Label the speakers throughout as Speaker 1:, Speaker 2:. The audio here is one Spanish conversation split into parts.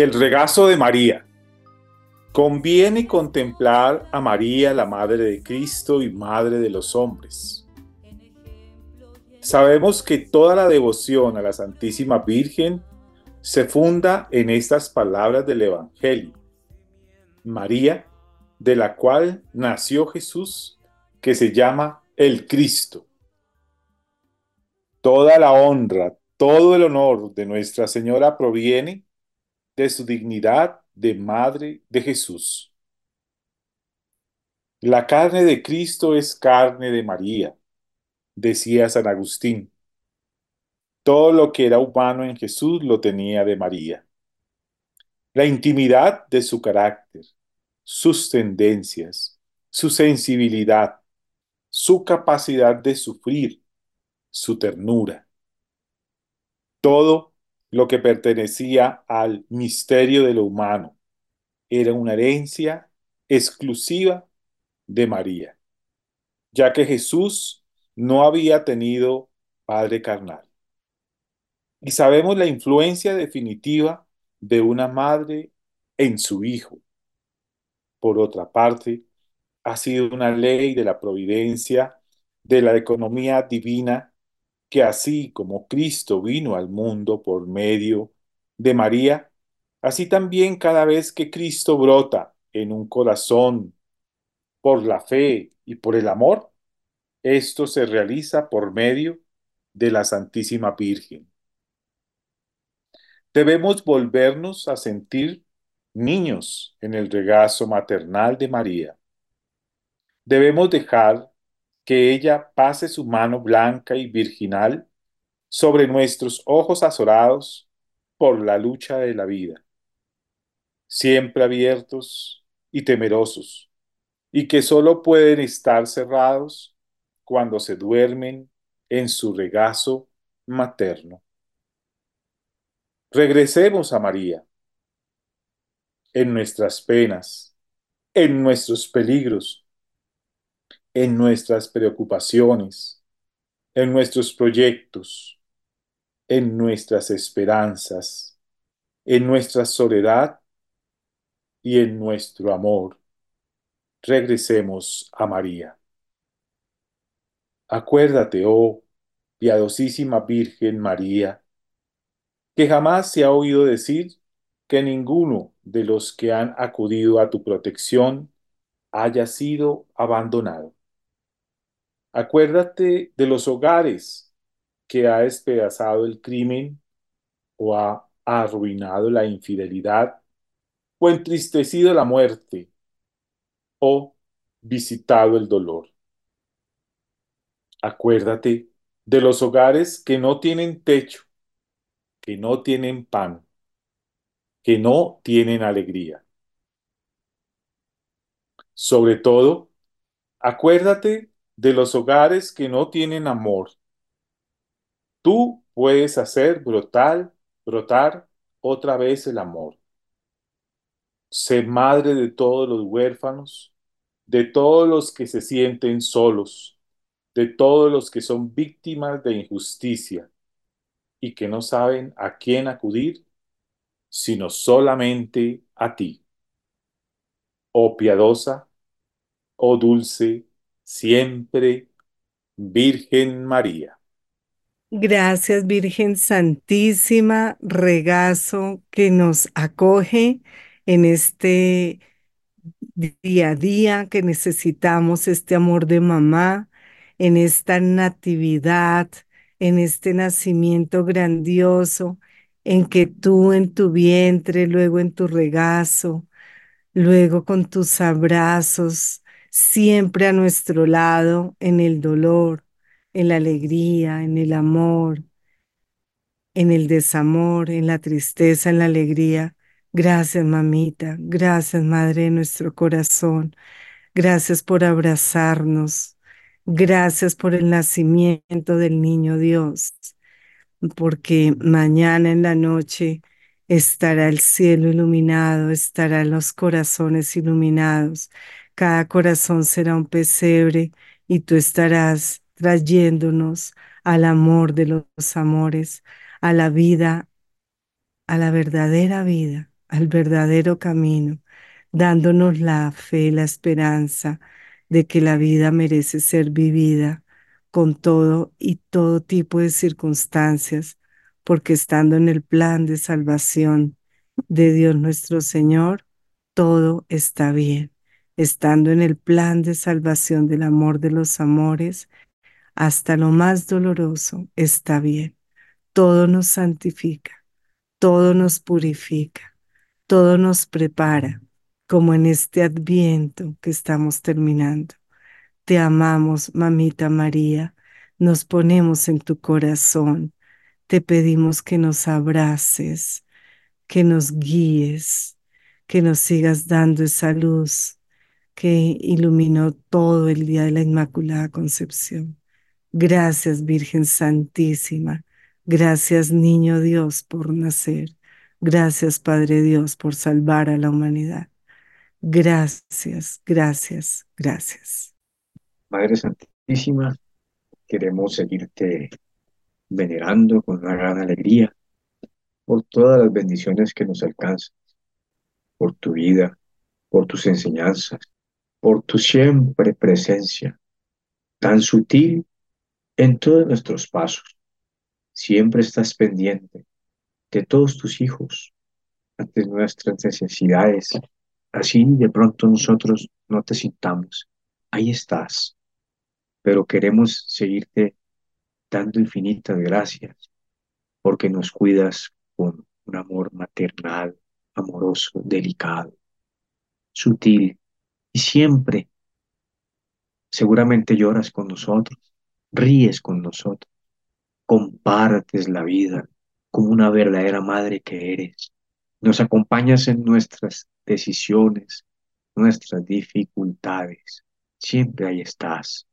Speaker 1: El
Speaker 2: regazo de María. Conviene contemplar a María, la Madre de Cristo y Madre de los hombres. Sabemos que toda la devoción a la Santísima Virgen se funda en estas palabras del Evangelio. María, de la cual nació Jesús, que se llama el Cristo. Toda la honra, todo el honor de Nuestra Señora proviene de su dignidad de Madre de Jesús. La carne de Cristo es carne de María, decía San Agustín. Todo lo que era humano en Jesús lo tenía de María. La intimidad de su carácter, sus tendencias, su sensibilidad, su capacidad de sufrir, su ternura. Todo lo que pertenecía al misterio de lo humano. Era una herencia exclusiva de María, ya que Jesús no había tenido padre carnal. Y sabemos la influencia definitiva de una madre en su hijo. Por otra parte, ha sido una ley de la providencia, de la economía divina que así como Cristo vino al mundo por medio de María, así también cada vez que Cristo brota en un corazón por la fe y por el amor, esto se realiza por medio de la Santísima Virgen. Debemos volvernos a sentir niños en el regazo maternal de María. Debemos dejar que ella pase su mano blanca y virginal sobre nuestros ojos azorados por la lucha de la vida, siempre abiertos y temerosos, y que solo pueden estar cerrados cuando se duermen en su regazo materno. Regresemos a María en nuestras penas, en nuestros peligros, en nuestras preocupaciones, en nuestros proyectos, en nuestras esperanzas, en nuestra soledad y en nuestro amor. Regresemos a María. Acuérdate, oh piadosísima Virgen María, que jamás se ha oído decir que ninguno de los que han acudido a tu protección haya sido abandonado. Acuérdate de los hogares que ha despedazado el crimen o ha arruinado la infidelidad o entristecido la muerte o visitado el dolor. Acuérdate de los hogares que no tienen techo, que no tienen pan, que no tienen alegría. Sobre todo, acuérdate de los hogares que no tienen amor. Tú puedes hacer brotar, brotar otra vez el amor. sé madre de todos los huérfanos, de todos los que se sienten solos, de todos los que son víctimas de injusticia y que no saben a quién acudir, sino solamente a ti. Oh piadosa, oh dulce, siempre Virgen María.
Speaker 3: Gracias Virgen Santísima, regazo que nos acoge en este día a día que necesitamos este amor de mamá, en esta natividad, en este nacimiento grandioso, en que tú en tu vientre, luego en tu regazo, luego con tus abrazos, siempre a nuestro lado, en el dolor, en la alegría, en el amor, en el desamor, en la tristeza, en la alegría. Gracias, mamita. Gracias, Madre de nuestro corazón. Gracias por abrazarnos. Gracias por el nacimiento del niño Dios, porque mañana en la noche estará el cielo iluminado, estarán los corazones iluminados. Cada corazón será un pesebre y tú estarás trayéndonos al amor de los amores, a la vida, a la verdadera vida, al verdadero camino, dándonos la fe, la esperanza de que la vida merece ser vivida con todo y todo tipo de circunstancias, porque estando en el plan de salvación de Dios nuestro Señor, todo está bien. Estando en el plan de salvación del amor de los amores, hasta lo más doloroso está bien. Todo nos santifica, todo nos purifica, todo nos prepara, como en este adviento que estamos terminando. Te amamos, mamita María, nos ponemos en tu corazón, te pedimos que nos abraces, que nos guíes, que nos sigas dando esa luz que iluminó todo el día de la Inmaculada Concepción. Gracias Virgen Santísima. Gracias Niño Dios por nacer. Gracias Padre Dios por salvar a la humanidad. Gracias, gracias, gracias.
Speaker 4: Madre Santísima, queremos seguirte venerando con una gran alegría por todas las bendiciones que nos alcanzan, por tu vida, por tus enseñanzas, por tu siempre presencia, tan sutil en todos nuestros pasos. Siempre estás pendiente de todos tus hijos, ante nuestras necesidades. Así de pronto nosotros no te sintamos. Ahí estás. Pero queremos seguirte dando infinitas gracias porque nos cuidas con un amor maternal, amoroso, delicado, sutil y siempre. Seguramente lloras con nosotros, ríes con nosotros, compartes la vida como una verdadera madre que eres. Nos acompañas en nuestras decisiones, nuestras dificultades. Siempre ahí estás.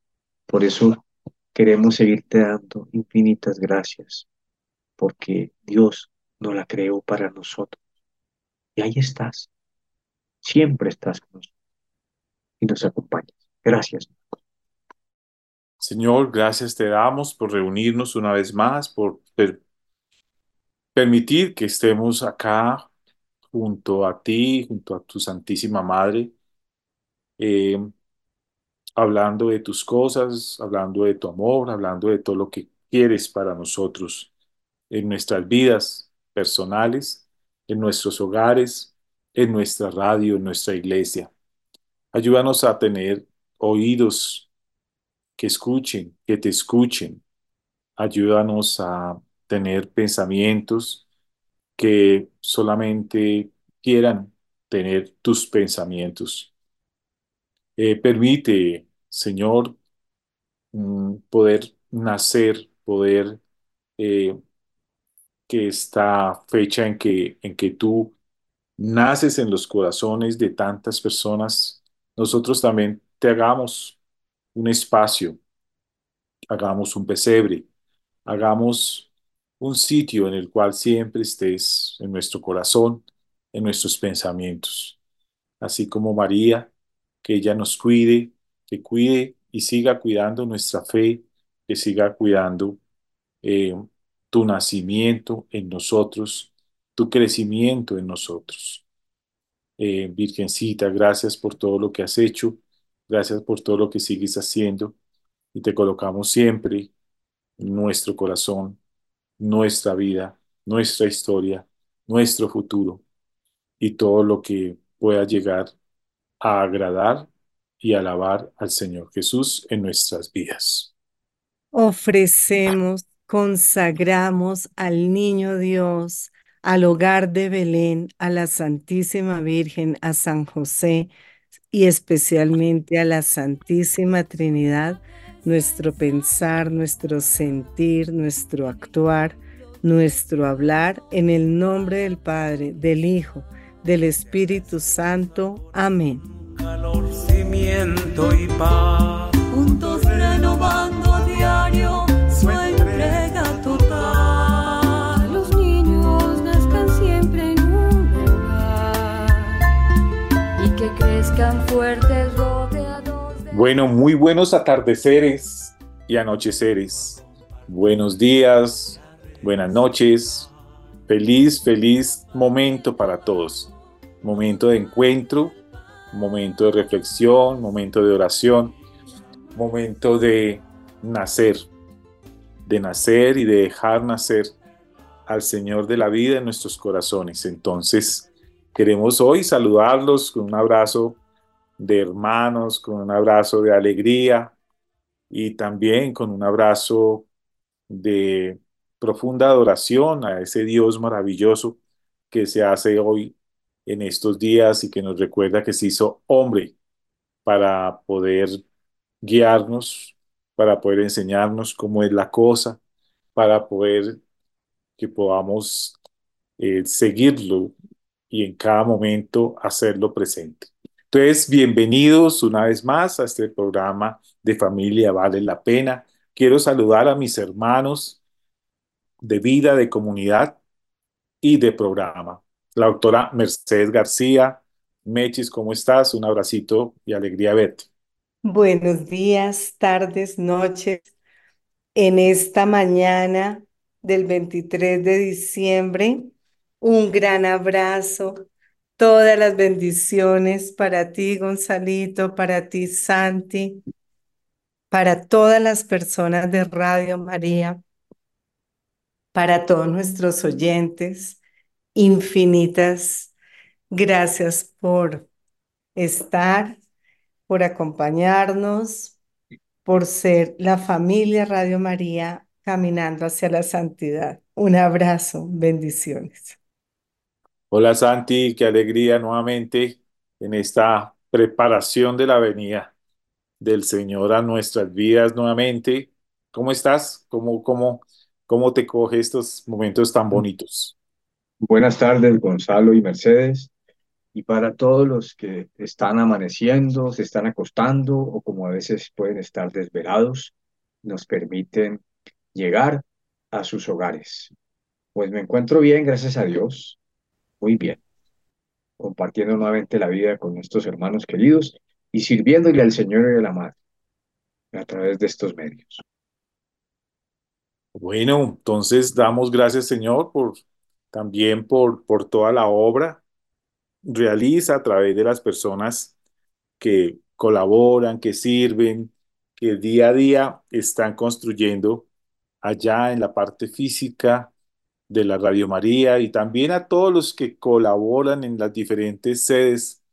Speaker 4: Por eso queremos seguirte dando infinitas gracias, porque Dios no la creó para nosotros. Y ahí estás. Siempre estás con nosotros y nos acompañas. Gracias.
Speaker 2: Señor, gracias te damos por reunirnos una vez más, por per- permitir que estemos acá junto a ti, junto a tu Santísima Madre, eh, hablando de tus cosas, hablando de tu amor, hablando de todo lo que quieres para nosotros en nuestras vidas personales, en nuestros hogares, en nuestra radio, en nuestra iglesia. Ayúdanos a tener oídos que escuchen, que te escuchen. Ayúdanos a tener pensamientos que solamente quieran tener tus pensamientos. Eh, permite, Señor, mm, poder nacer, poder eh, que esta fecha en que, en que tú naces en los corazones de tantas personas, nosotros también te hagamos un espacio, hagamos un pesebre, hagamos un sitio en el cual siempre estés en nuestro corazón, en nuestros pensamientos. así como María, que ella nos cuide, que cuide y siga cuidando nuestra fe, que siga cuidando eh, tu nacimiento en nosotros, tu crecimiento en nosotros. Eh, Virgencita, gracias por todo lo que has hecho, gracias por todo lo que sigues haciendo y te colocamos siempre nuestro corazón, nuestra vida, nuestra historia, nuestro futuro y todo lo que pueda llegar a agradar y alabar al Señor Jesús en nuestras vidas.
Speaker 3: Ofrecemos, consagramos al niño Dios, al hogar de Belén, a la Santísima Virgen, a San José y especialmente a la Santísima Trinidad, nuestro pensar, nuestro sentir, nuestro actuar, nuestro hablar, en el nombre del Padre, del Hijo, del Espíritu Santo. Amén.
Speaker 1: Calor, cimiento y paz. Juntos
Speaker 2: Bueno, muy buenos atardeceres y anocheceres. Buenos días, buenas noches. Feliz, feliz momento para todos. Momento de encuentro, momento de reflexión, momento de oración, momento de nacer, de nacer y de dejar nacer al Señor de la vida en nuestros corazones. Entonces, queremos hoy saludarlos con un abrazo de hermanos, con un abrazo de alegría y también con un abrazo de profunda adoración a ese Dios maravilloso que se hace hoy en estos días y que nos recuerda que se hizo hombre para poder guiarnos, para poder enseñarnos cómo es la cosa, para poder que podamos eh, seguirlo y en cada momento hacerlo presente. Entonces, bienvenidos una vez más a este programa de Familia Vale la Pena. Quiero saludar a mis hermanos de vida, de comunidad y de programa. La doctora Mercedes García. Mechis, ¿cómo estás? Un abracito y alegría verte.
Speaker 3: Buenos días, tardes, noches. En esta mañana del 23 de diciembre, un gran abrazo, todas las bendiciones para ti, Gonzalito, para ti, Santi, para todas las personas de Radio María, para todos nuestros oyentes. Infinitas gracias por estar, por acompañarnos, por ser la familia Radio María caminando hacia la santidad. Un abrazo, bendiciones.
Speaker 2: Hola Santi, qué alegría nuevamente en esta preparación de la venida del Señor a nuestras vidas nuevamente. ¿Cómo estás? ¿Cómo, cómo, cómo te coge estos momentos tan bonitos?
Speaker 4: Buenas tardes, Gonzalo y Mercedes. Y para todos los que están amaneciendo, se están acostando o como a veces pueden estar desvelados, nos permiten llegar a sus hogares. Pues me encuentro bien, gracias a Dios, muy bien, compartiendo nuevamente la vida con nuestros hermanos queridos y sirviéndole al Señor y a la Madre a través de estos medios.
Speaker 2: Bueno, entonces damos gracias Señor por también por, por toda la obra realiza a través de las personas que colaboran, que sirven, que día a día están construyendo allá en la parte física de la Radio María y también a todos los que colaboran en las diferentes sedes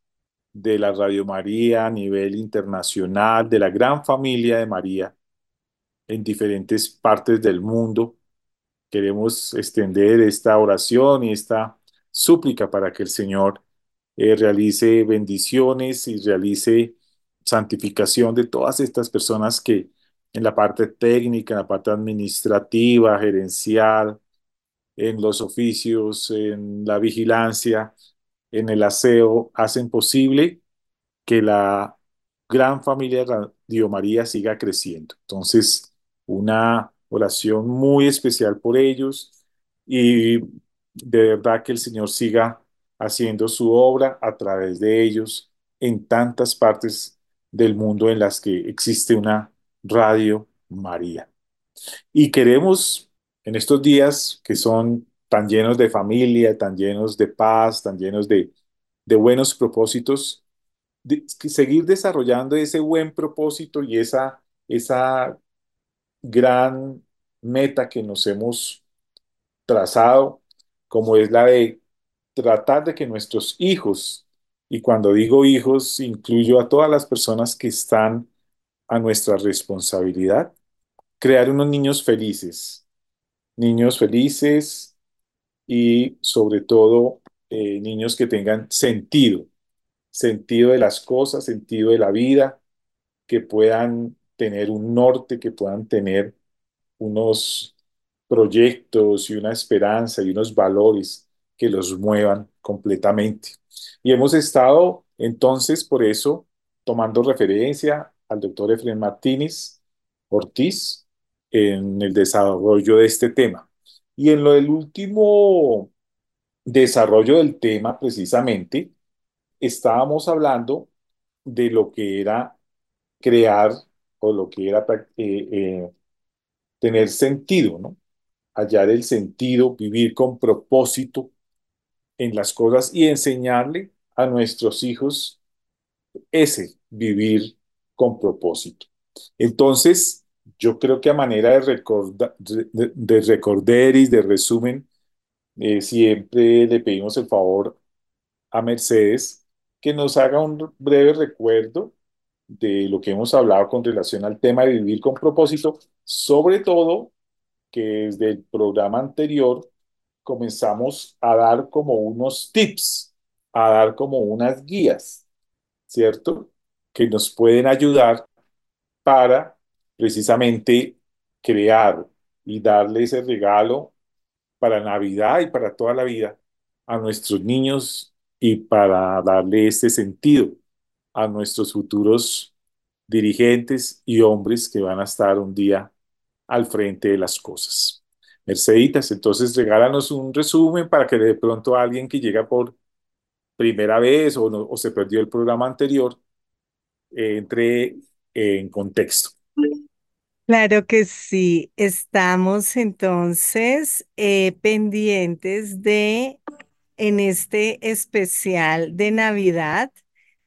Speaker 2: de la Radio María a nivel internacional, de la gran familia de María en diferentes partes del mundo. Queremos extender esta oración y esta súplica para que el Señor eh, realice bendiciones y realice santificación de todas estas personas que en la parte técnica, en la parte administrativa, gerencial, en los oficios, en la vigilancia, en el aseo, hacen posible que la gran familia de Radio María siga creciendo. Entonces, una oración muy especial por ellos y de verdad que el Señor siga haciendo su obra a través de ellos en tantas partes del mundo en las que existe una Radio María. Y queremos en estos días que son tan llenos de familia, tan llenos de paz, tan llenos de, buenos propósitos, seguir desarrollando ese buen propósito y esa, esa gran meta que nos hemos trazado, como es la de tratar de que nuestros hijos, y cuando digo hijos, incluyo a todas las personas que están a nuestra responsabilidad, crear unos niños felices, niños felices y sobre todo eh, niños que tengan sentido, sentido de las cosas, sentido de la vida, que puedan tener un norte, que puedan tener unos proyectos y una esperanza y unos valores que los muevan completamente. Y hemos estado entonces por eso tomando referencia al doctor Efraín Martínez Ortiz en el desarrollo de este tema. Y en lo del último desarrollo del tema, precisamente, estábamos hablando de lo que era crear o lo que era eh, eh, tener sentido, ¿no? Hallar el sentido, vivir con propósito en las cosas y enseñarle a nuestros hijos ese vivir con propósito. Entonces, yo creo que a manera de, recorda, de, de recorderis, de resumen, eh, siempre le pedimos el favor a Mercedes que nos haga un breve recuerdo de lo que hemos hablado con relación al tema de vivir con propósito, sobre todo que desde el programa anterior comenzamos a dar como unos tips, a dar como unas guías, ¿cierto? Que nos pueden ayudar para precisamente crear y darle ese regalo para Navidad y para toda la vida a nuestros niños y para darle este sentido a nuestros futuros dirigentes y hombres que van a estar un día al frente de las cosas. Merceditas, entonces regálanos un resumen para que de pronto alguien que llega por primera vez o, se perdió el programa anterior eh, entre en contexto.
Speaker 3: Claro que sí, estamos entonces eh, pendientes de, en este especial de Navidad,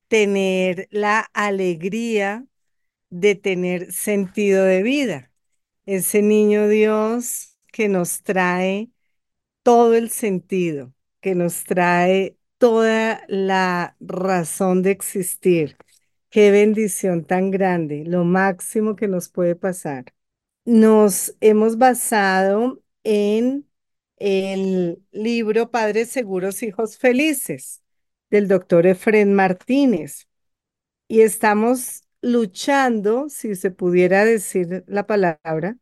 Speaker 3: tener la alegría de tener sentido de vida. Ese niño Dios que nos trae todo el sentido, que nos trae toda la razón de existir. Qué bendición tan grande, lo máximo que nos puede pasar. Nos hemos basado en el libro Padres Seguros, Hijos Felices del doctor Efren Martínez y estamos luchando, si se pudiera decir la palabra,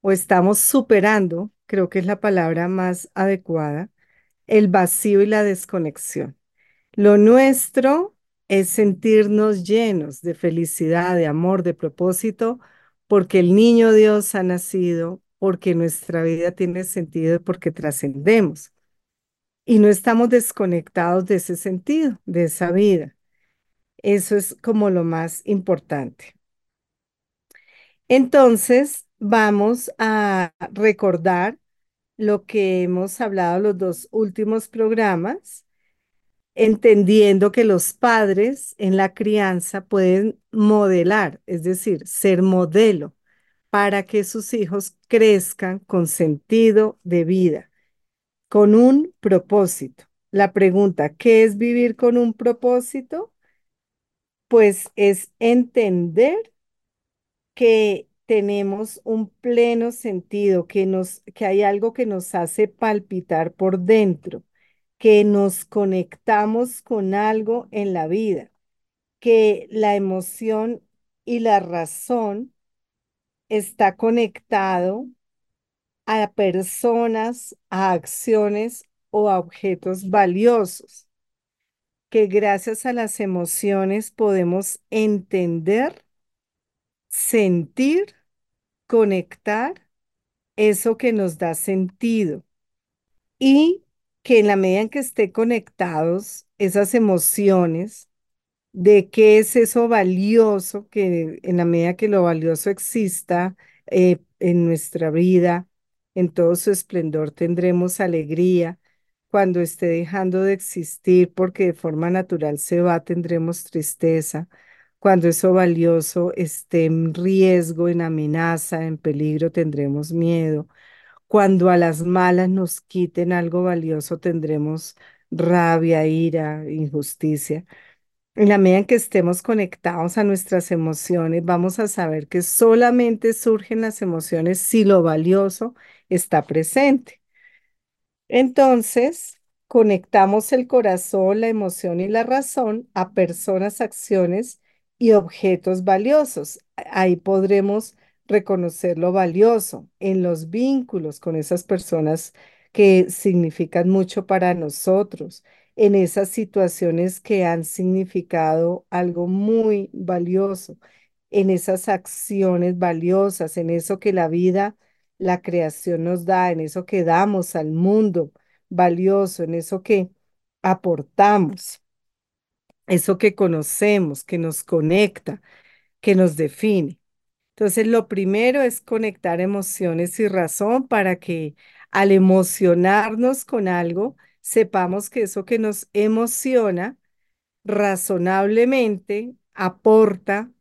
Speaker 3: o estamos superando, creo que es la palabra más adecuada, el vacío y la desconexión. Lo nuestro es sentirnos llenos de felicidad, de amor, de propósito, porque el niño Dios ha nacido, porque nuestra vida tiene sentido y porque trascendemos. Y no estamos desconectados de ese sentido, de esa vida. Eso es como lo más importante. Entonces, vamos a recordar lo que hemos hablado los dos últimos programas entendiendo que los padres en la crianza pueden modelar, es decir, ser modelo para que sus hijos crezcan con sentido de vida, con un propósito. La pregunta, ¿qué es vivir con un propósito? Pues es entender que tenemos un pleno sentido, que, nos, que hay algo que nos hace palpitar por dentro que nos conectamos con algo en la vida, que la emoción y la razón está conectado a personas, a acciones o a objetos valiosos, que gracias a las emociones podemos entender, sentir, conectar eso que nos da sentido. Y que en la medida en que esté conectados esas emociones, de qué es eso valioso, que en la medida que lo valioso exista eh, en nuestra vida, en todo su esplendor tendremos alegría. Cuando esté dejando de existir porque de forma natural se va, tendremos tristeza. Cuando eso valioso esté en riesgo, en amenaza, en peligro, tendremos miedo. Cuando a las malas nos quiten algo valioso, tendremos rabia, ira, injusticia. En la medida en que estemos conectados a nuestras emociones, vamos a saber que solamente surgen las emociones si lo valioso está presente. Entonces, conectamos el corazón, la emoción y la razón a personas, acciones y objetos valiosos. Ahí podremos reconocer lo valioso en los vínculos con esas personas que significan mucho para nosotros, en esas situaciones que han significado algo muy valioso, en esas acciones valiosas, en eso que la vida, la creación nos da, en eso que damos al mundo valioso, en eso que aportamos, eso que conocemos, que nos conecta, que nos define. Entonces, lo primero es conectar emociones y razón para que al emocionarnos con algo, sepamos que eso que nos emociona razonablemente aporta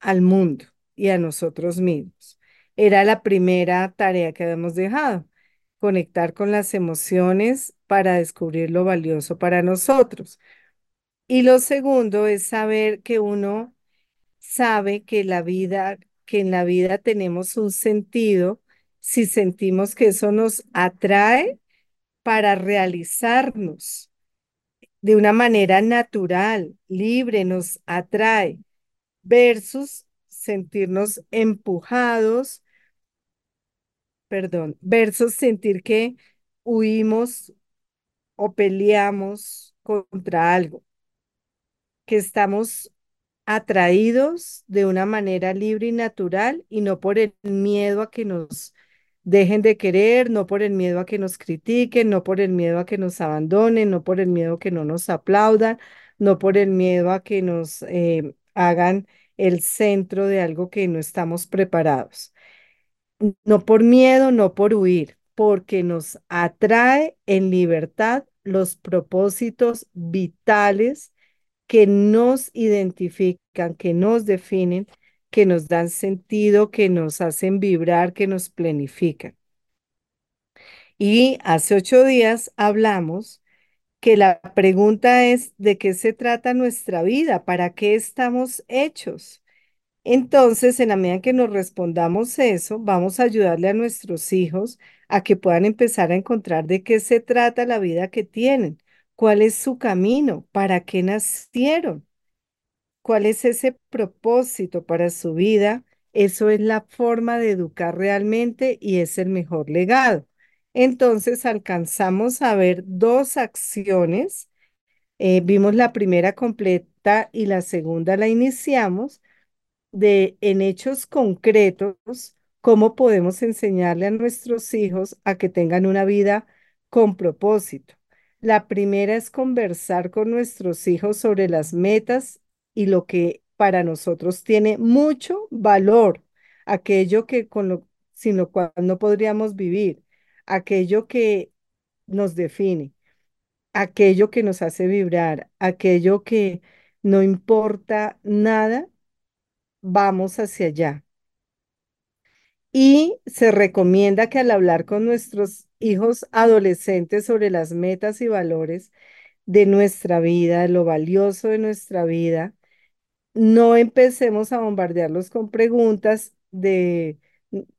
Speaker 3: al mundo y a nosotros mismos. Era la primera tarea que habíamos dejado, conectar con las emociones para descubrir lo valioso para nosotros. Y lo segundo es saber que uno sabe que la vida, que en la vida tenemos un sentido si sentimos que eso nos atrae para realizarnos de una manera natural, libre, nos atrae, versus sentirnos empujados, perdón, versus sentir que huimos o peleamos contra algo, que estamos atraídos de una manera libre y natural y no por el miedo a que nos dejen de querer, no por el miedo a que nos critiquen, no por el miedo a que nos abandonen, no por el miedo a que no nos aplaudan, no por el miedo a que nos eh, hagan el centro de algo que no estamos preparados. No por miedo, no por huir, porque nos atrae en libertad los propósitos vitales que nos identifican, que nos definen que nos dan sentido, que nos hacen vibrar, que nos planifican. Y hace ocho días hablamos que la pregunta es de qué se trata nuestra vida, para qué estamos hechos. Entonces, en la medida que nos respondamos eso, vamos a ayudarle a nuestros hijos a que puedan empezar a encontrar de qué se trata la vida que tienen, cuál es su camino, para qué nacieron cuál es ese propósito para su vida, eso es la forma de educar realmente y es el mejor legado. Entonces alcanzamos a ver dos acciones. Eh, vimos la primera completa y la segunda la iniciamos de en hechos concretos cómo podemos enseñarle a nuestros hijos a que tengan una vida con propósito. La primera es conversar con nuestros hijos sobre las metas y lo que para nosotros tiene mucho valor, aquello que con lo, sin lo cual no podríamos vivir, aquello que nos define, aquello que nos hace vibrar, aquello que no importa nada, vamos hacia allá. Y se recomienda que al hablar con nuestros hijos adolescentes sobre las metas y valores de nuestra vida, lo valioso de nuestra vida, no empecemos a bombardearlos con preguntas de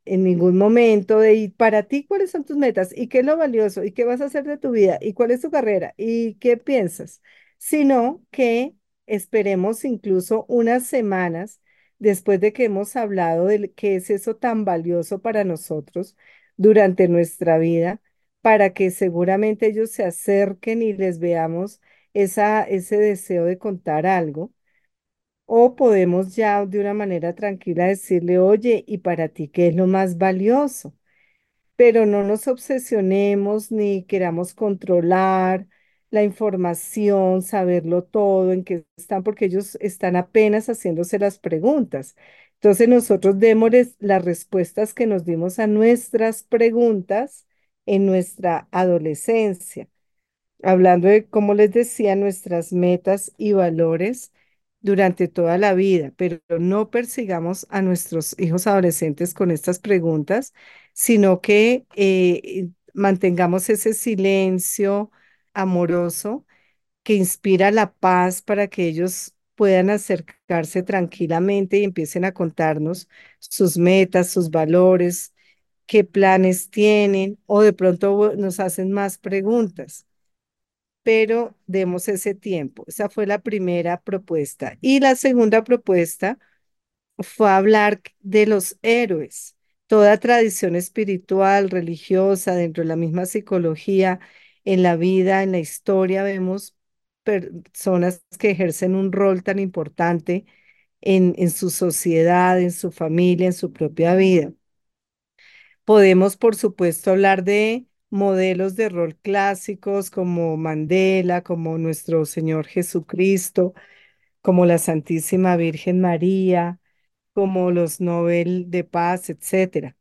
Speaker 3: en ningún momento de ¿y para ti cuáles son tus metas? ¿Y qué es lo valioso? ¿Y qué vas a hacer de tu vida? ¿Y cuál es tu carrera? ¿Y qué piensas? Sino que esperemos incluso unas semanas después de que hemos hablado de qué es eso tan valioso para nosotros durante nuestra vida, para que seguramente ellos se acerquen y les veamos esa, ese deseo de contar algo o podemos ya de una manera tranquila decirle, oye, ¿y para ti qué es lo más valioso? pero no nos obsesionemos ni queramos controlar la información, saberlo todo, en qué están, porque ellos están apenas haciéndose las preguntas. Entonces nosotros démosles las respuestas que nos dimos a nuestras preguntas en nuestra adolescencia, hablando de, como les decía, nuestras metas y valores durante toda la vida, pero no persigamos a nuestros hijos adolescentes con estas preguntas, sino que eh, mantengamos ese silencio amoroso que inspira la paz para que ellos puedan acercarse tranquilamente y empiecen a contarnos sus metas, sus valores, qué planes tienen o de pronto nos hacen más preguntas. Pero demos ese tiempo. Esa fue la primera propuesta. Y la segunda propuesta fue hablar de los héroes. Toda tradición espiritual, religiosa, dentro de la misma psicología, en la vida, en la historia, vemos personas que ejercen un rol tan importante en, su sociedad, en su familia, en su propia vida. Podemos, por supuesto, hablar de modelos de rol clásicos como Mandela, como nuestro Señor Jesucristo, como la Santísima Virgen María, como los Nobel de Paz, etcétera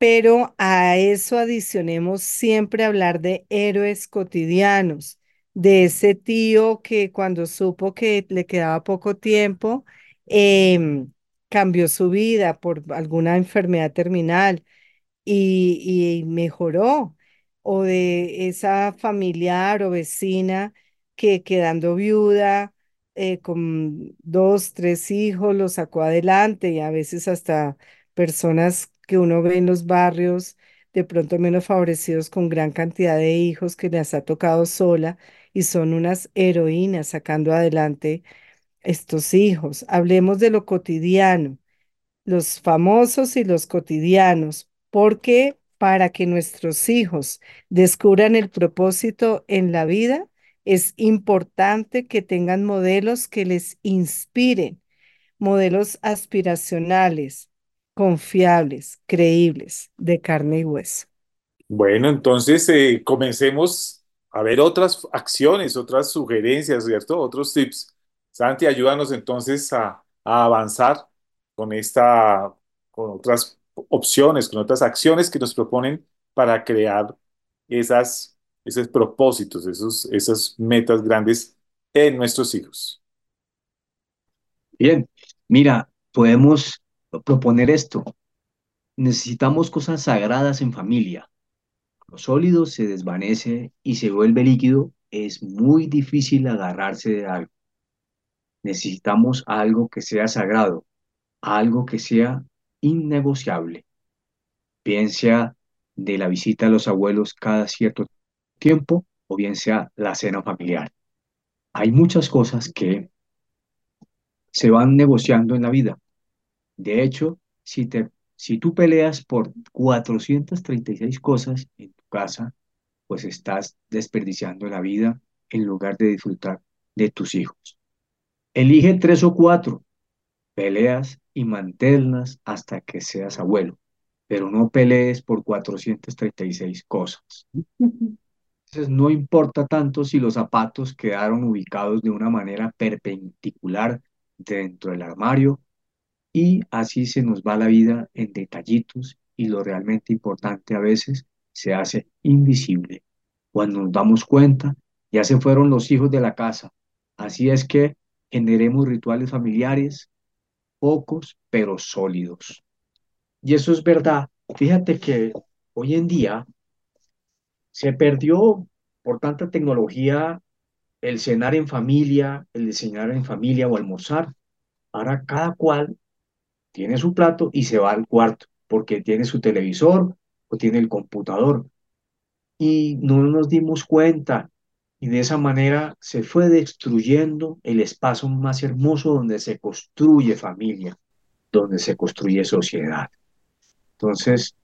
Speaker 3: pero a eso adicionemos siempre hablar de héroes cotidianos, de ese tío que cuando supo que le quedaba poco tiempo, em, cambió su vida por alguna enfermedad terminal y, mejoró, o de esa familiar o vecina que quedando viuda, eh, con dos, tres hijos, lo sacó adelante y a veces hasta personas que uno ve en los barrios de pronto menos favorecidos con gran cantidad de hijos que les ha tocado sola y son unas heroínas sacando adelante estos hijos. Hablemos de lo cotidiano, los famosos y los cotidianos, porque para que nuestros hijos descubran el propósito en la vida, es importante que tengan modelos que les inspiren, modelos aspiracionales, confiables, creíbles, de carne y hueso.
Speaker 2: Bueno, entonces eh, comencemos a ver otras acciones, otras sugerencias, ¿cierto? Otros tips. Santi, ayúdanos entonces a, a avanzar con esta, con otras opciones, con otras acciones que nos proponen para crear esas, esos propósitos, esos, esas metas grandes en nuestros hijos.
Speaker 4: Bien, mira, podemos proponer esto. Necesitamos cosas sagradas en familia. Lo sólido se desvanece y se vuelve líquido. Es muy difícil agarrarse de algo. Necesitamos algo que sea sagrado, algo que sea innegociable. Bien sea de la visita a los abuelos cada cierto tiempo o bien sea la cena familiar. Hay muchas cosas que se van negociando en la vida. De hecho, si, te, si tú peleas por 436 cosas en tu casa, pues estás desperdiciando la vida en lugar de disfrutar de tus hijos. Elige tres o cuatro, peleas y manténlas hasta que seas abuelo, pero no pelees por 436 cosas. Entonces no importa tanto si los zapatos quedaron ubicados de una manera perpendicular dentro del armario y así se nos va la vida en detallitos y lo realmente importante a veces se hace invisible. Cuando nos damos cuenta, ya se fueron los hijos de la casa. Así es que generemos rituales familiares, pocos pero sólidos. Y eso es verdad. Fíjate que hoy en día se perdió por tanta tecnología el cenar en familia, el diseñar en familia o almorzar. Ahora cada cual tiene su plato y se va al cuarto porque tiene su televisor o tiene el computador. Y no nos dimos cuenta y de esa manera se fue destruyendo el espacio más hermoso donde se construye familia, donde se construye sociedad. Entonces,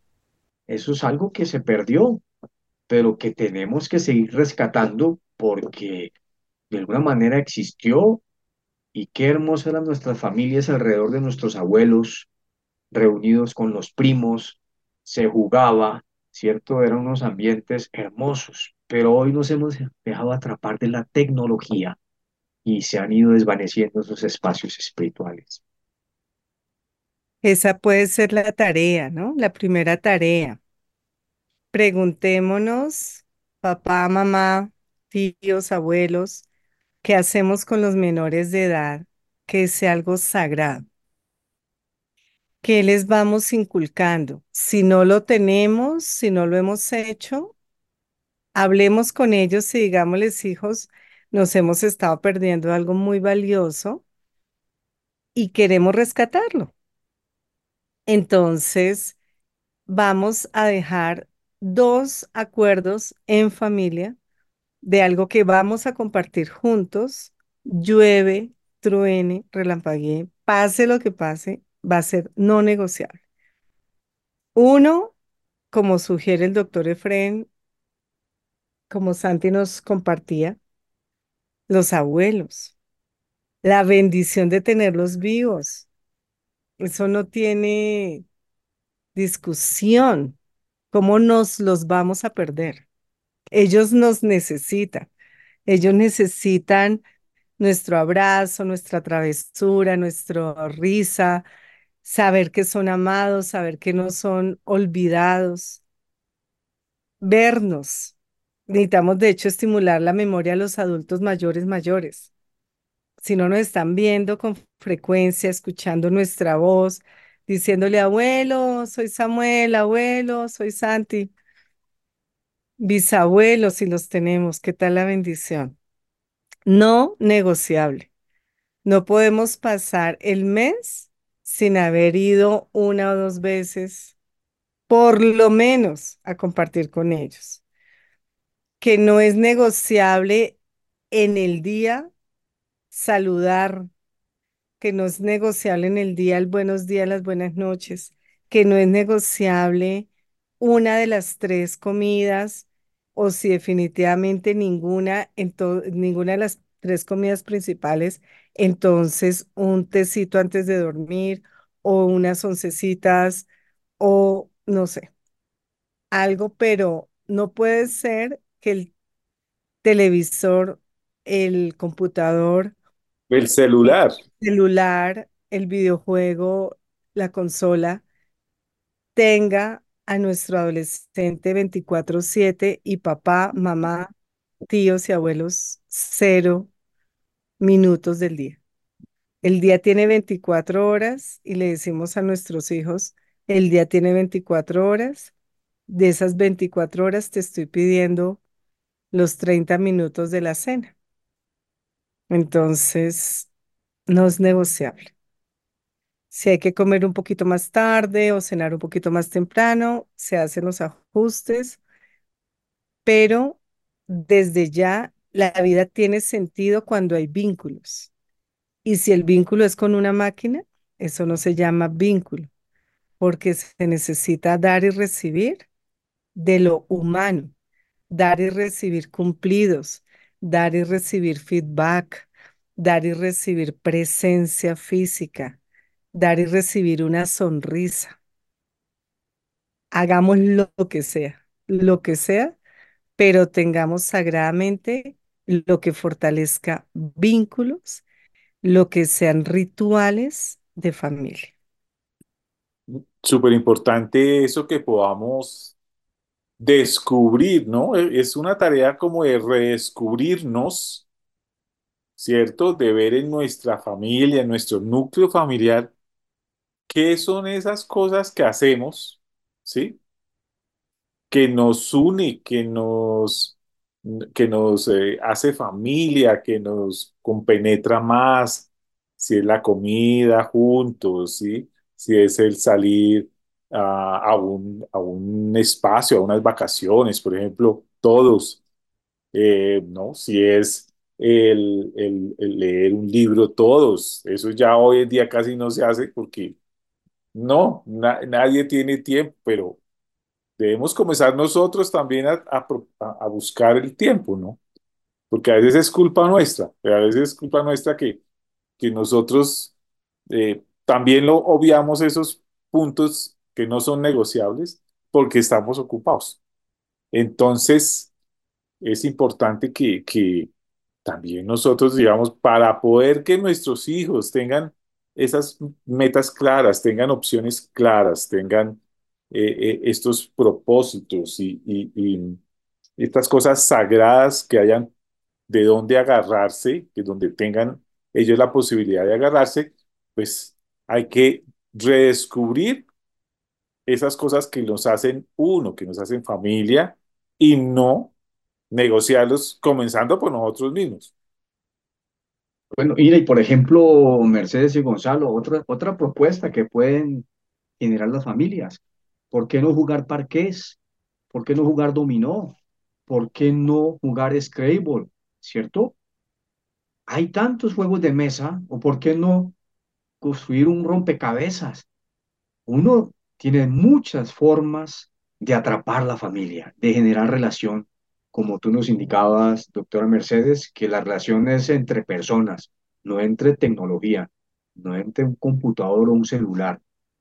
Speaker 4: eso es algo que se perdió, pero que tenemos que seguir rescatando porque de alguna manera existió y qué hermosas eran nuestras familias alrededor de nuestros abuelos, reunidos con los primos, se jugaba, ¿cierto? Eran unos ambientes hermosos, pero hoy nos hemos dejado atrapar de la tecnología y se han ido desvaneciendo esos espacios espirituales.
Speaker 3: Esa puede ser la tarea, ¿no? La primera tarea. Preguntémonos, papá, mamá, tíos, abuelos, ¿qué hacemos con los menores de edad? Que sea algo sagrado. ¿Qué les vamos inculcando? Si no lo tenemos, si no lo hemos hecho, hablemos con ellos y digámosles, hijos, nos hemos estado perdiendo algo muy valioso y queremos rescatarlo. Entonces, vamos a dejar dos acuerdos en familia de algo que vamos a compartir juntos, llueve, truene, relampaguee, pase lo que pase, va a ser no negociable. Uno, como sugiere el doctor Efren, como Santi nos compartía, los abuelos, la bendición de tenerlos vivos. Eso no tiene discusión. ¿Cómo nos los vamos a perder? Ellos nos necesitan. Ellos necesitan nuestro abrazo, nuestra travesura, nuestra risa, saber que son amados, saber que no son olvidados, vernos. Necesitamos, de hecho, estimular la memoria a los adultos mayores mayores. Si no nos están viendo con frecuencia, escuchando nuestra voz, diciéndole, abuelo, soy Samuel, abuelo, soy Santi. Bisabuelos, si los tenemos, ¿qué tal la bendición? No negociable. No podemos pasar el mes sin haber ido una o dos veces, por lo menos, a compartir con ellos. Que no es negociable en el día saludar, que no es negociable en el día el buenos días, las buenas noches, que no es negociable una de las tres comidas o si definitivamente ninguna, en ninguna de las tres comidas principales, entonces un tecito antes de dormir o unas oncecitas o no sé, algo, pero no puede ser que el televisor, el computador,
Speaker 2: El celular.
Speaker 3: el celular, el videojuego, la consola, tenga a nuestro adolescente 24/7 y papá, mamá, tíos y abuelos cero minutos del día. El día tiene 24 horas y le decimos a nuestros hijos, el día tiene 24 horas, de esas 24 horas te estoy pidiendo los 30 minutos de la cena. Entonces, no es negociable. Si hay que comer un poquito más tarde o cenar un poquito más temprano, se hacen los ajustes, pero desde ya la vida tiene sentido cuando hay vínculos. Y si el vínculo es con una máquina, eso no se llama vínculo, porque se necesita dar y recibir de lo humano, dar y recibir cumplidos, dar y recibir feedback, dar y recibir presencia física, dar y recibir una sonrisa. Hagamos lo que sea, lo que sea, pero tengamos sagradamente lo que fortalezca vínculos, lo que sean rituales de familia.
Speaker 2: Súper importante eso que podamos descubrir, ¿no? E- Es una tarea como de redescubrirnos, ¿cierto? De ver en nuestra familia, en nuestro núcleo familiar, qué son esas cosas que hacemos, ¿sí? Que nos une, que nos, que nos eh, hace familia, que nos compenetra más, si es la comida juntos, ¿sí? Si es el salir a, a un, a un espacio, a unas vacaciones, por ejemplo, todos, eh, ¿no? Si es el, el- el leer un libro, todos, eso ya hoy en día casi no se hace porque no, na- nadie tiene tiempo, pero debemos comenzar nosotros también a, buscar el tiempo, ¿no? Porque a veces es culpa nuestra, a veces es culpa nuestra que, que nosotros eh, también lo obviamos esos puntos que no son negociables porque estamos ocupados. Entonces, es importante que, que también nosotros, digamos, para poder que nuestros hijos tengan esas metas claras, tengan opciones claras, tengan eh, eh, estos propósitos y, y- estas cosas sagradas que hayan de dónde agarrarse, que donde tengan ellos la posibilidad de agarrarse, pues hay que redescubrir esas cosas que nos hacen uno, que nos hacen familia y no negociarlos comenzando por nosotros mismos.
Speaker 4: Bueno, mira, y por ejemplo, Mercedes y Gonzalo, otra, otra propuesta que pueden generar las familias. ¿Por qué no jugar parqués? ¿Por qué no jugar dominó? ¿Por qué no jugar Scrabble? ¿Cierto? Hay tantos juegos de mesa, ¿o por qué no construir un rompecabezas? Uno tiene muchas formas de atrapar la familia, de generar relación, como tú nos indicabas, doctora Mercedes, que la relación es entre personas, no entre tecnología, no entre un computador o un celular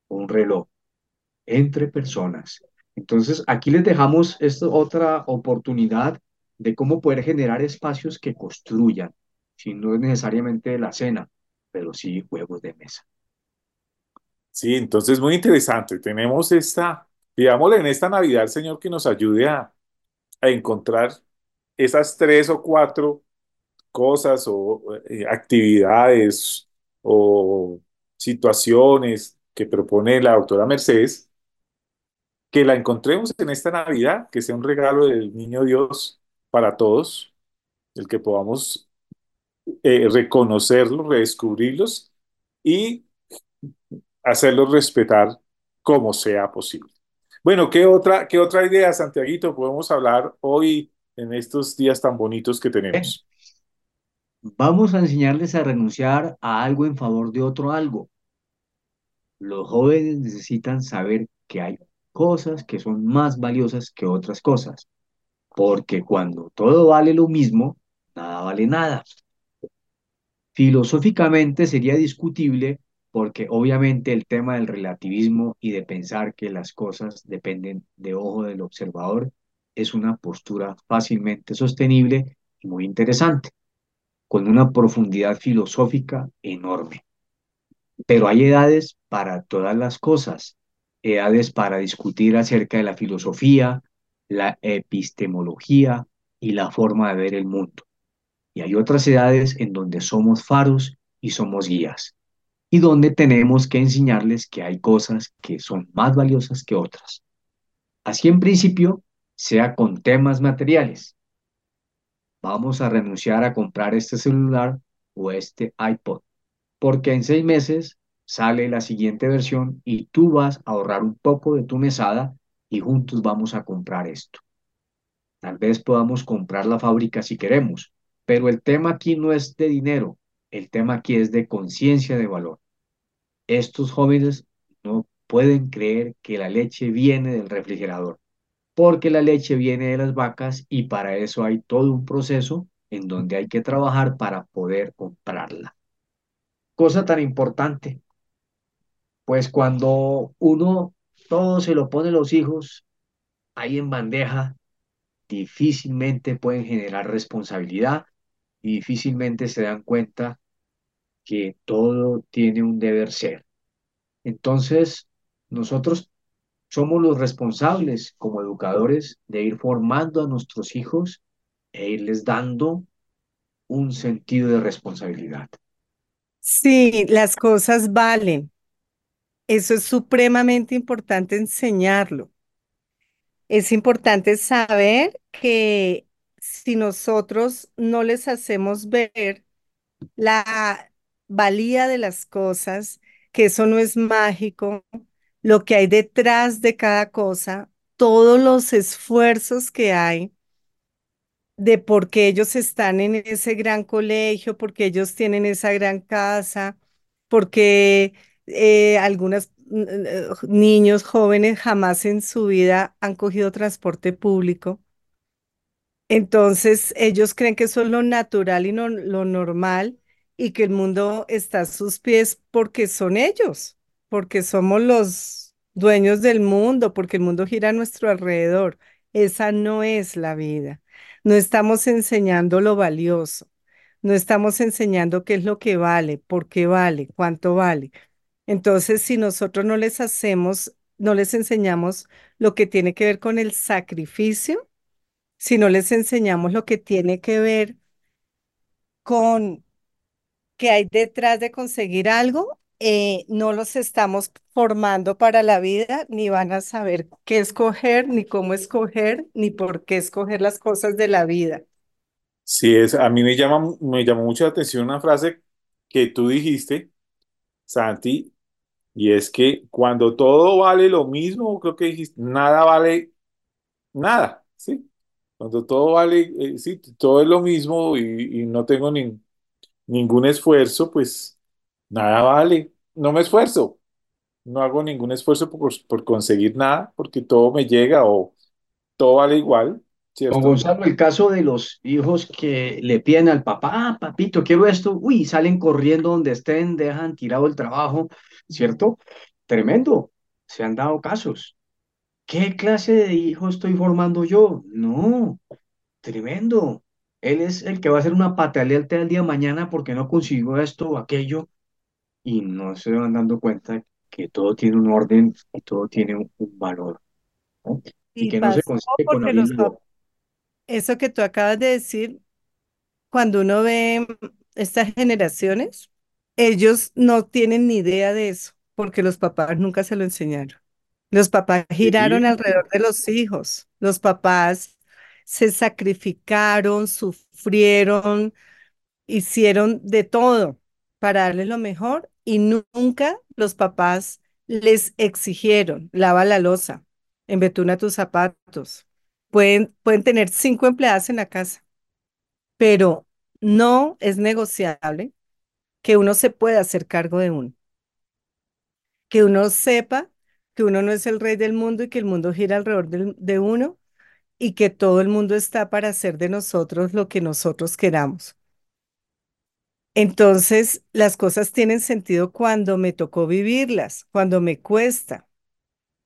Speaker 4: o un reloj, entre personas. Entonces, aquí les dejamos esta otra oportunidad de cómo poder generar espacios que construyan, si no es necesariamente la cena, pero sí juegos de mesa.
Speaker 2: Sí, entonces muy interesante. Tenemos esta, digámosle en esta Navidad, Señor, que nos ayude a, a encontrar esas tres o cuatro cosas o eh, actividades o situaciones que propone la doctora Mercedes, que la encontremos en esta Navidad, que sea un regalo del Niño Dios para todos, el que podamos eh, reconocerlos, redescubrirlos y hacerlos respetar como sea posible. Bueno, ¿qué otra, qué otra idea, Santiaguito, podemos hablar hoy en estos días tan bonitos que tenemos?
Speaker 4: Vamos a enseñarles a renunciar a algo en favor de otro algo. Los jóvenes necesitan saber que hay cosas que son más valiosas que otras cosas, porque cuando todo vale lo mismo, nada vale nada. Filosóficamente sería discutible porque obviamente el tema del relativismo y de pensar que las cosas dependen de ojo del observador es una postura fácilmente sostenible y muy interesante, con una profundidad filosófica enorme. Pero hay edades para todas las cosas, edades para discutir acerca de la filosofía, la epistemología y la forma de ver el mundo. Y hay otras edades en donde somos faros y somos guías, y donde tenemos que enseñarles que hay cosas que son más valiosas que otras. Así en principio, sea con temas materiales. Vamos a renunciar a comprar este celular o este iPod porque en seis meses sale la siguiente versión y tú vas a ahorrar un poco de tu mesada y juntos vamos a comprar esto. Tal vez podamos comprar la fábrica si queremos, pero el tema aquí no es de dinero, el tema aquí es de conciencia de valor. Estos jóvenes no pueden creer que la leche viene del refrigerador, porque la leche viene de las vacas y para eso hay todo un proceso en donde hay que trabajar para poder comprarla. Cosa tan importante. Pues cuando uno todo se lo pone a los hijos ahí en bandeja, difícilmente pueden generar responsabilidad y difícilmente se dan cuenta que todo tiene un deber ser. Entonces, nosotros somos los responsables como educadores de ir formando a nuestros hijos e irles dando un sentido de responsabilidad.
Speaker 3: Sí, las cosas valen. Eso es supremamente importante enseñarlo. Es importante saber que si nosotros no les hacemos ver la valía de las cosas, que eso no es mágico, lo que hay detrás de cada cosa, todos los esfuerzos que hay de por qué ellos están en ese gran colegio, porque ellos tienen esa gran casa, porque eh, algunos niños jóvenes jamás en su vida han cogido transporte público. Entonces ellos creen que eso es lo natural y no lo normal y que el mundo está a sus pies porque son ellos, porque somos los dueños del mundo, porque el mundo gira a nuestro alrededor. Esa no es la vida. No estamos enseñando lo valioso. No estamos enseñando qué es lo que vale, por qué vale, cuánto vale. Entonces, si nosotros no les hacemos, no les enseñamos lo que tiene que ver con el sacrificio, si no les enseñamos lo que tiene que ver con qué hay detrás de conseguir algo, eh, no los estamos formando para la vida, ni van a saber qué escoger, ni cómo escoger, ni por qué escoger las cosas de la vida.
Speaker 2: Sí, es, a mí me llama, me llamó mucho la atención una frase que tú dijiste, Santi, y es que cuando todo vale lo mismo, creo que dijiste, nada vale nada, ¿sí? Cuando todo vale, eh, sí, todo es lo mismo y, y no tengo ni, ningún esfuerzo, pues nada vale. No me esfuerzo, no hago ningún esfuerzo por, por conseguir nada, porque todo me llega o todo vale igual,
Speaker 4: Don
Speaker 2: ¿cierto?
Speaker 4: Gonzalo, el caso de los hijos que le piden al papá, "Ah, papito, quiero esto, uy, salen corriendo donde estén, dejan tirado el trabajo, ¿cierto? Tremendo, se han dado casos. ¿Qué clase de hijo estoy formando yo? No, tremendo. Él es el que va a hacer una pataleta el día de mañana porque no consiguió esto o aquello y no se van dando cuenta que todo tiene un orden y todo tiene un, un valor, ¿no? Y
Speaker 3: Y
Speaker 4: que no se consigue con
Speaker 3: los, eso que tú acabas de decir, cuando uno ve estas generaciones, ellos no tienen ni idea de eso, porque los papás nunca se lo enseñaron. Los papás giraron
Speaker 2: Sí,
Speaker 3: alrededor de los hijos. Los papás se sacrificaron, sufrieron, hicieron de todo para darles lo mejor y nu- nunca los papás les exigieron, lava la loza, embetuna tus zapatos. Pueden, pueden tener cinco empleadas en la casa, pero no es negociable que uno se pueda hacer cargo de uno, que uno sepa que uno no es el rey del mundo y que el mundo gira alrededor del- de uno y que todo el mundo está para hacer de nosotros lo que nosotros queramos. Entonces, las cosas tienen sentido cuando me tocó vivirlas, cuando me cuesta.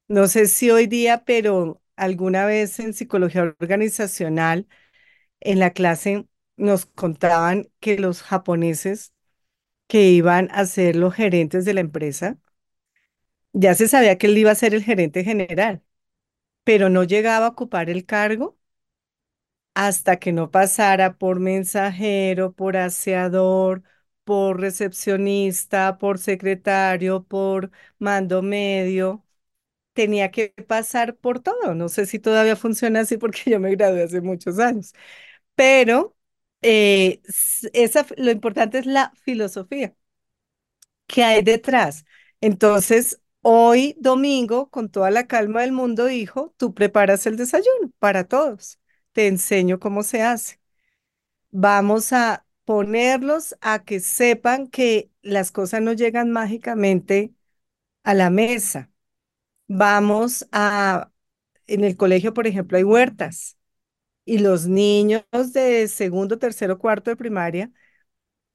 Speaker 3: No sé si hoy día, pero alguna vez en psicología organizacional, en la clase nos contaban que los japoneses que iban a ser los gerentes de la empresa, ya se sabía que él iba a ser el gerente general, pero no llegaba a ocupar el cargo hasta que no pasara por mensajero, por aseador, por recepcionista, por secretario, por mando medio. Tenía que pasar por todo. No sé si todavía funciona así porque yo me gradué hace muchos años, pero eh, esa, lo importante es la filosofía que hay detrás. Entonces, hoy domingo, con toda la calma del mundo, hijo, tú preparas el desayuno para todos. Te enseño cómo se hace. Vamos a ponerlos a que sepan que las cosas no llegan mágicamente a la mesa. Vamos a, en el colegio, por ejemplo, hay huertas y los niños de segundo, tercero, cuarto de primaria,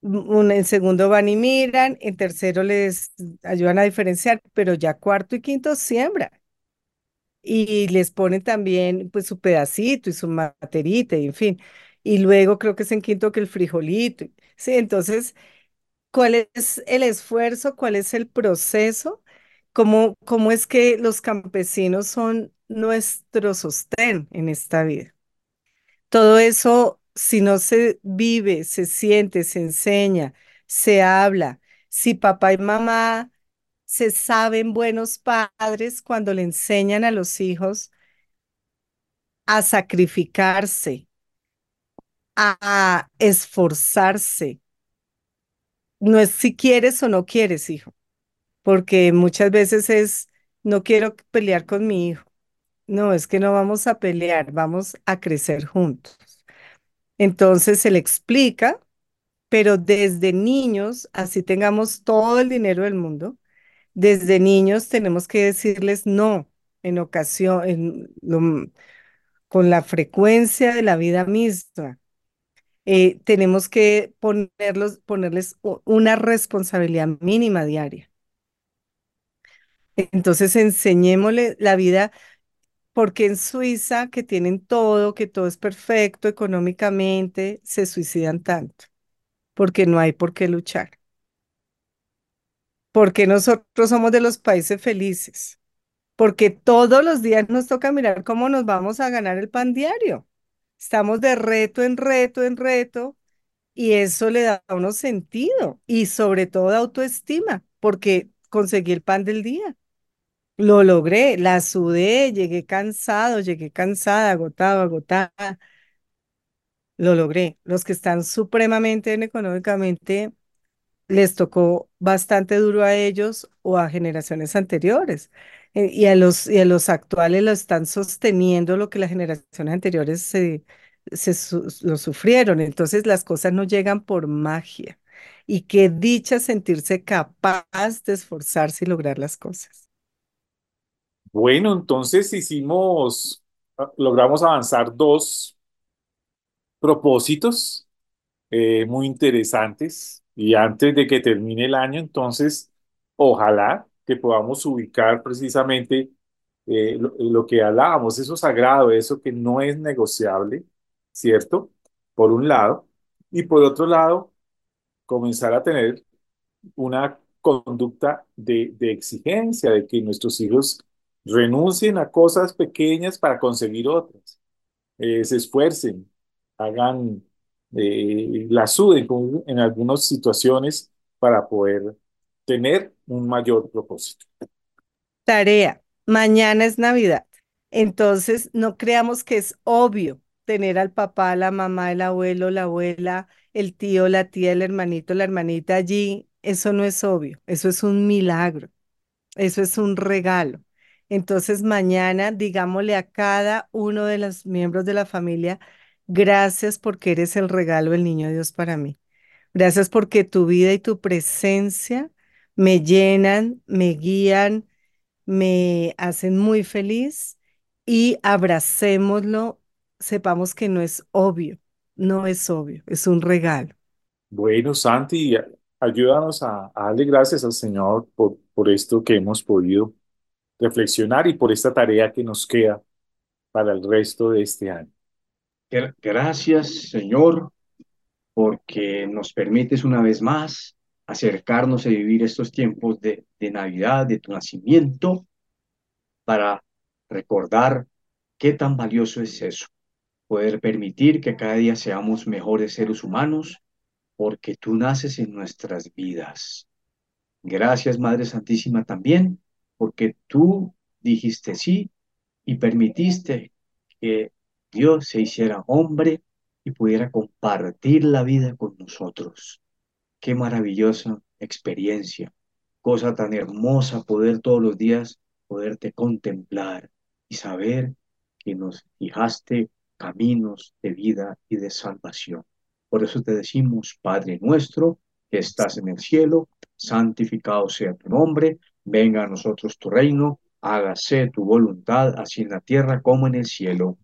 Speaker 3: un, en segundo van y miran, en tercero les ayudan a diferenciar, pero ya cuarto y quinto siembra y les ponen también pues su pedacito y su materita, y en fin. Y luego creo que es en quinto que el frijolito. Sí, entonces, ¿cuál es el esfuerzo? ¿Cuál es el proceso? ¿Cómo, cómo es que los campesinos son nuestro sostén en esta vida? Todo eso, si no se vive, se siente, se enseña, se habla, si papá y mamá se saben buenos padres cuando le enseñan a los hijos a sacrificarse, a esforzarse. No es si quieres o no quieres, hijo, porque muchas veces es, no quiero pelear con mi hijo. No, es que no vamos a pelear, vamos a crecer juntos. Entonces se le explica, pero desde niños, así tengamos todo el dinero del mundo, desde niños tenemos que decirles no en ocasión, con la frecuencia de la vida misma. eh, tenemos que ponerlos, ponerles una responsabilidad mínima diaria. Entonces enseñémosle la vida, porque en Suiza, que tienen todo, que todo es perfecto económicamente, se suicidan tanto, porque no hay por qué luchar. Porque nosotros somos de los países felices, porque todos los días nos toca mirar cómo nos vamos a ganar el pan diario. Estamos de reto en reto en reto y eso le da a uno sentido y sobre todo autoestima, porque conseguí el pan del día. Lo logré, la sudé, llegué cansado, llegué cansada, agotado, agotada. Lo logré. Los que están supremamente económicamente les tocó bastante duro a ellos o a generaciones anteriores. Eh, y, a los, y a los actuales lo están sosteniendo lo que las generaciones anteriores se, se lo sufrieron. Entonces las cosas no llegan por magia. Y qué dicha sentirse capaz de esforzarse y lograr las cosas.
Speaker 2: Bueno, entonces hicimos, ah, logramos avanzar dos propósitos eh, muy interesantes y antes de que termine el año, entonces, ojalá que podamos ubicar precisamente eh, lo, que hablábamos, eso sagrado, eso que no es negociable, ¿cierto? Por un lado, y por otro lado, comenzar a tener una conducta de exigencia, de que nuestros hijos renuncien a cosas pequeñas para conseguir otras, eh, se esfuercen, hagan, eh, la suden en algunas situaciones para poder tener un mayor propósito.
Speaker 3: Tarea. Mañana es Navidad. Entonces, no creamos que es obvio tener al papá, la mamá, el abuelo, la abuela, el tío, la tía, el hermanito, la hermanita allí. Eso no es obvio. Eso es un milagro. Eso es un regalo. Entonces, mañana digámosle a cada uno de los miembros de la familia, gracias porque eres el regalo del niño Dios para mí. Gracias porque tu vida y tu presencia me llenan, me guían, me hacen muy feliz y abracémoslo, sepamos que no es obvio, no es obvio, es un regalo.
Speaker 2: Bueno, Santi, ayúdanos a, a darle gracias al Señor por, por esto que hemos podido reflexionar y por esta tarea que nos queda para el resto de este año.
Speaker 4: Gracias, Señor, porque nos permites una vez más acercarnos a vivir estos tiempos de, de Navidad, de tu nacimiento, para recordar qué tan valioso es eso, poder permitir que cada día seamos mejores seres humanos, porque tú naces en nuestras vidas. Gracias, Madre Santísima, también, porque tú dijiste sí y permitiste que Dios se hiciera hombre y pudiera compartir la vida con nosotros. Qué maravillosa experiencia, cosa tan hermosa poder todos los días poderte contemplar y saber que nos fijaste caminos de vida y de salvación. Por eso te decimos, Padre nuestro, que estás en el cielo, santificado sea tu nombre, venga a nosotros tu reino, hágase tu voluntad, así en la tierra como en el cielo.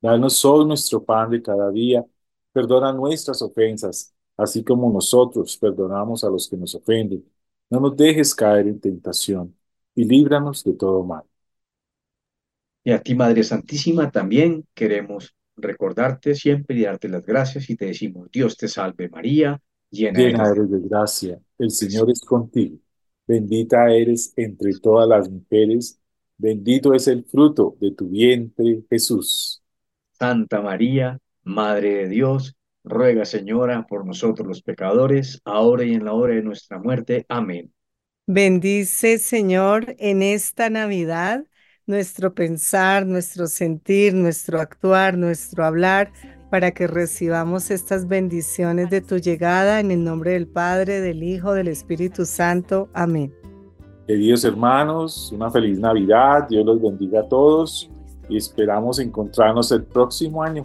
Speaker 2: Danos hoy nuestro pan de cada día, perdona nuestras ofensas, así como nosotros perdonamos a los que nos ofenden. No nos dejes caer en tentación y líbranos de todo mal.
Speaker 4: Y a ti, Madre Santísima, también queremos recordarte siempre y darte las gracias y te decimos, Dios te salve María, llena,
Speaker 2: Llena eres de gracia, el Señor es contigo. Bendita eres entre todas las mujeres, bendito es el fruto de tu vientre, Jesús.
Speaker 4: Santa María, Madre de Dios, ruega, Señora, por nosotros los pecadores, ahora y en la hora de nuestra muerte. Amén.
Speaker 3: Bendice, Señor, en esta Navidad nuestro pensar, nuestro sentir, nuestro actuar, nuestro hablar, para que recibamos estas bendiciones de tu llegada en el nombre del Padre, del Hijo, del Espíritu Santo. Amén.
Speaker 2: Queridos hermanos, una feliz Navidad, Dios los bendiga a todos y esperamos encontrarnos el próximo año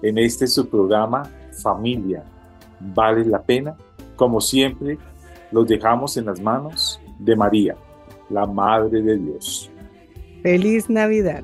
Speaker 2: en este su programa Familia. ¿Vale la pena? Como siempre, los dejamos en las manos de María, la Madre de Dios.
Speaker 3: Feliz Navidad.